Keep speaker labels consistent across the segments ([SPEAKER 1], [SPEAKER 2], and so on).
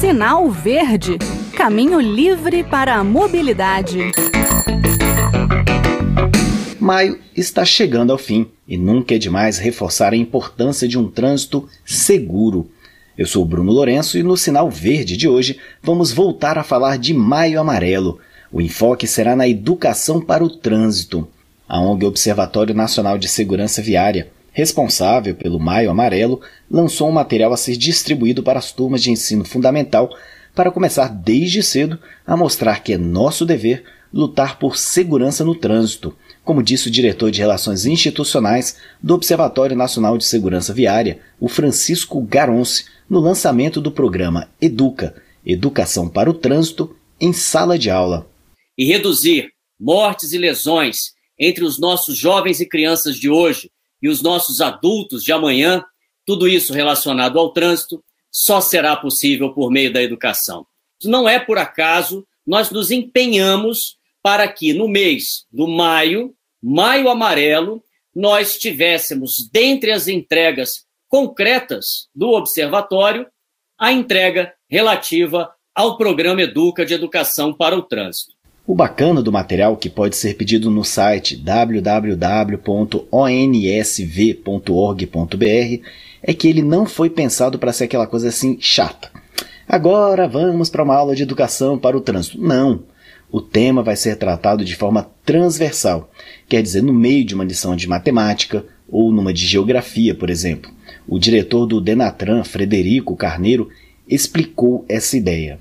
[SPEAKER 1] Sinal Verde Caminho livre para a mobilidade.
[SPEAKER 2] Maio está chegando ao fim e nunca é demais reforçar a importância de um trânsito seguro. Eu sou Bruno Lourenço e no Sinal Verde de hoje vamos voltar a falar de Maio Amarelo. O enfoque será na educação para o trânsito. A ONG Observatório Nacional de Segurança Viária, responsável pelo Maio Amarelo, lançou um material a ser distribuído para as turmas de ensino fundamental para começar desde cedo a mostrar que é nosso dever lutar por segurança no trânsito, como disse o diretor de Relações Institucionais do Observatório Nacional de Segurança Viária, o Francisco Garonce, no lançamento do programa Educa Educação para o Trânsito em Sala de Aula.
[SPEAKER 3] E reduzir mortes e lesões entre os nossos jovens e crianças de hoje e os nossos adultos de amanhã, tudo isso relacionado ao trânsito, só será possível por meio da educação. Não é por acaso nós nos empenhamos para que no mês do maio, maio amarelo, nós tivéssemos, dentre as entregas concretas do observatório, a entrega relativa ao programa Educa de Educação para o Trânsito.
[SPEAKER 2] O bacana do material, que pode ser pedido no site www.onsv.org.br, é que ele não foi pensado para ser aquela coisa assim chata. Agora vamos para uma aula de educação para o trânsito. Não. O tema vai ser tratado de forma transversal, quer dizer, no meio de uma lição de matemática ou numa de geografia, por exemplo. O diretor do Denatran, Frederico Carneiro, explicou essa ideia.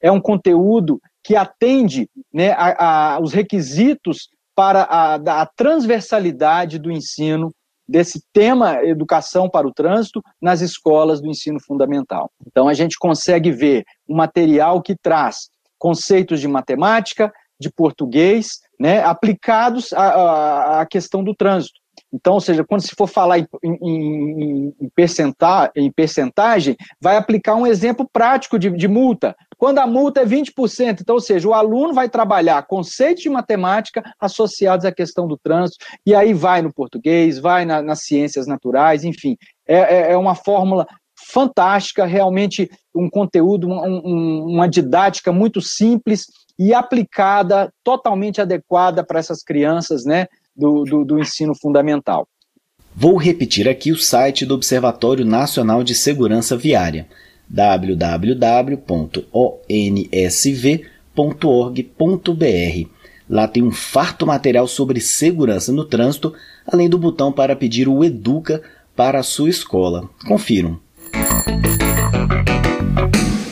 [SPEAKER 4] É um conteúdo que atende né, a, a, os requisitos para a, a transversalidade do ensino desse tema educação para o trânsito nas escolas do ensino fundamental. Então a gente consegue ver um material que traz conceitos de matemática, de português, né, aplicados à, à questão do trânsito. Então, ou seja, quando se for falar em, em, em, percentagem, em percentagem, vai aplicar um exemplo prático de, de, multa. Quando a multa é 20%, então, ou seja, o aluno vai trabalhar conceitos de matemática associados à questão do trânsito, e aí vai no português, vai na, nas ciências naturais, enfim. É, é, é, uma fórmula fantástica, realmente um conteúdo, um, um, uma didática muito simples e aplicada, totalmente adequada para essas crianças, né? do, do, do ensino fundamental.
[SPEAKER 2] Vou repetir aqui o site do Observatório Nacional de Segurança Viária www.onsv.org.br. Lá tem um farto material sobre segurança no trânsito, além do botão para pedir o Educa para a sua escola. Confiram.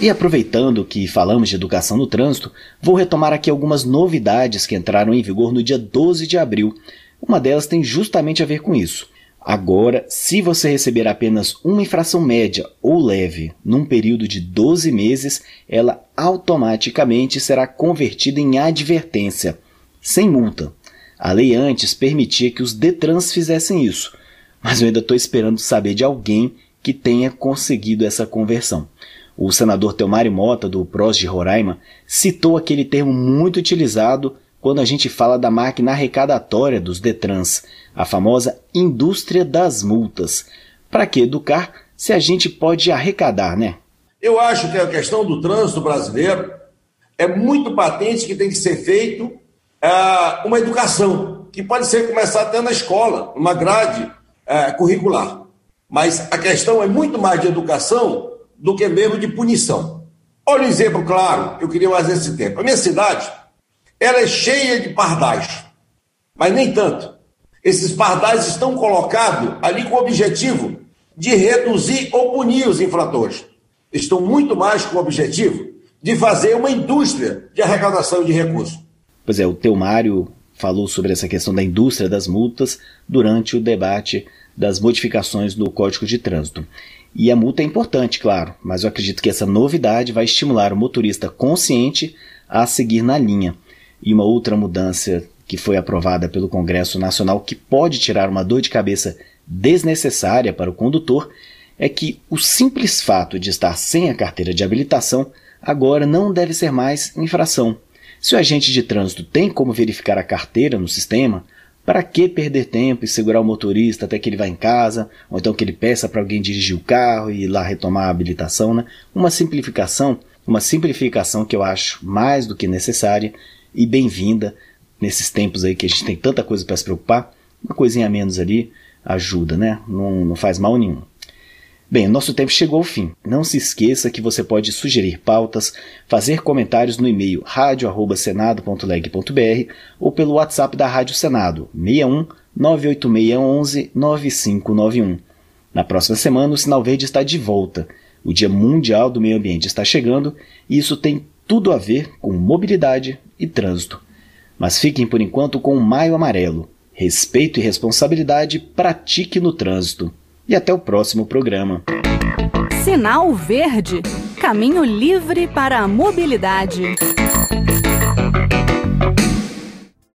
[SPEAKER 2] E aproveitando que falamos de educação no trânsito, vou retomar aqui algumas novidades que entraram em vigor no dia 12 de abril. Uma delas tem justamente a ver com isso. Agora, se você receber apenas uma infração média ou leve num período de 12 meses, ela automaticamente será convertida em advertência, sem multa. A lei antes permitia que os Detrans fizessem isso, mas eu ainda estou esperando saber de alguém que tenha conseguido essa conversão. O senador Teomari Mota, do PROS de Roraima, citou aquele termo muito utilizado quando a gente fala da máquina arrecadatória dos Detrans, a famosa indústria das multas. Para que educar se a gente pode arrecadar, né?
[SPEAKER 5] Eu acho que a questão do trânsito brasileiro é muito patente que tem que ser feito uh, uma educação, que pode ser começar até na escola, uma grade uh, curricular. Mas a questão é muito mais de educação do que mesmo de punição. Olha um exemplo claro, eu queria mais esse tempo. A minha cidade, ela é cheia de pardais, mas nem tanto. Esses pardais estão colocados ali com o objetivo de reduzir ou punir os infratores. Estão muito mais com o objetivo de fazer uma indústria de arrecadação de recursos.
[SPEAKER 2] Pois é, o Teomário falou sobre essa questão da indústria das multas durante o debate das modificações do Código de Trânsito. E a multa é importante, claro, mas eu acredito que essa novidade vai estimular o motorista consciente a seguir na linha. E uma outra mudança que foi aprovada pelo Congresso Nacional que pode tirar uma dor de cabeça desnecessária para o condutor é que o simples fato de estar sem a carteira de habilitação agora não deve ser mais infração. Se o agente de trânsito tem como verificar a carteira no sistema, Para que perder tempo e segurar o motorista até que ele vá em casa, ou então que ele peça para alguém dirigir o carro e ir lá retomar a habilitação, né? Uma simplificação, uma simplificação que eu acho mais do que necessária e bem-vinda nesses tempos aí que a gente tem tanta coisa para se preocupar. Uma coisinha a menos ali ajuda, né? Não, não faz mal nenhum. Bem, nosso tempo chegou ao fim. Não se esqueça que você pode sugerir pautas, fazer comentários no e-mail radio@senado.leg.br ou pelo WhatsApp da Rádio Senado 61 98611 9591. Na próxima semana, o Sinal Verde está de volta. O Dia Mundial do Meio Ambiente está chegando e isso tem tudo a ver com mobilidade e trânsito. Mas fiquem por enquanto com o Maio Amarelo. Respeito e responsabilidade pratique no trânsito e até o próximo programa.
[SPEAKER 1] Sinal Verde Caminho livre para a mobilidade.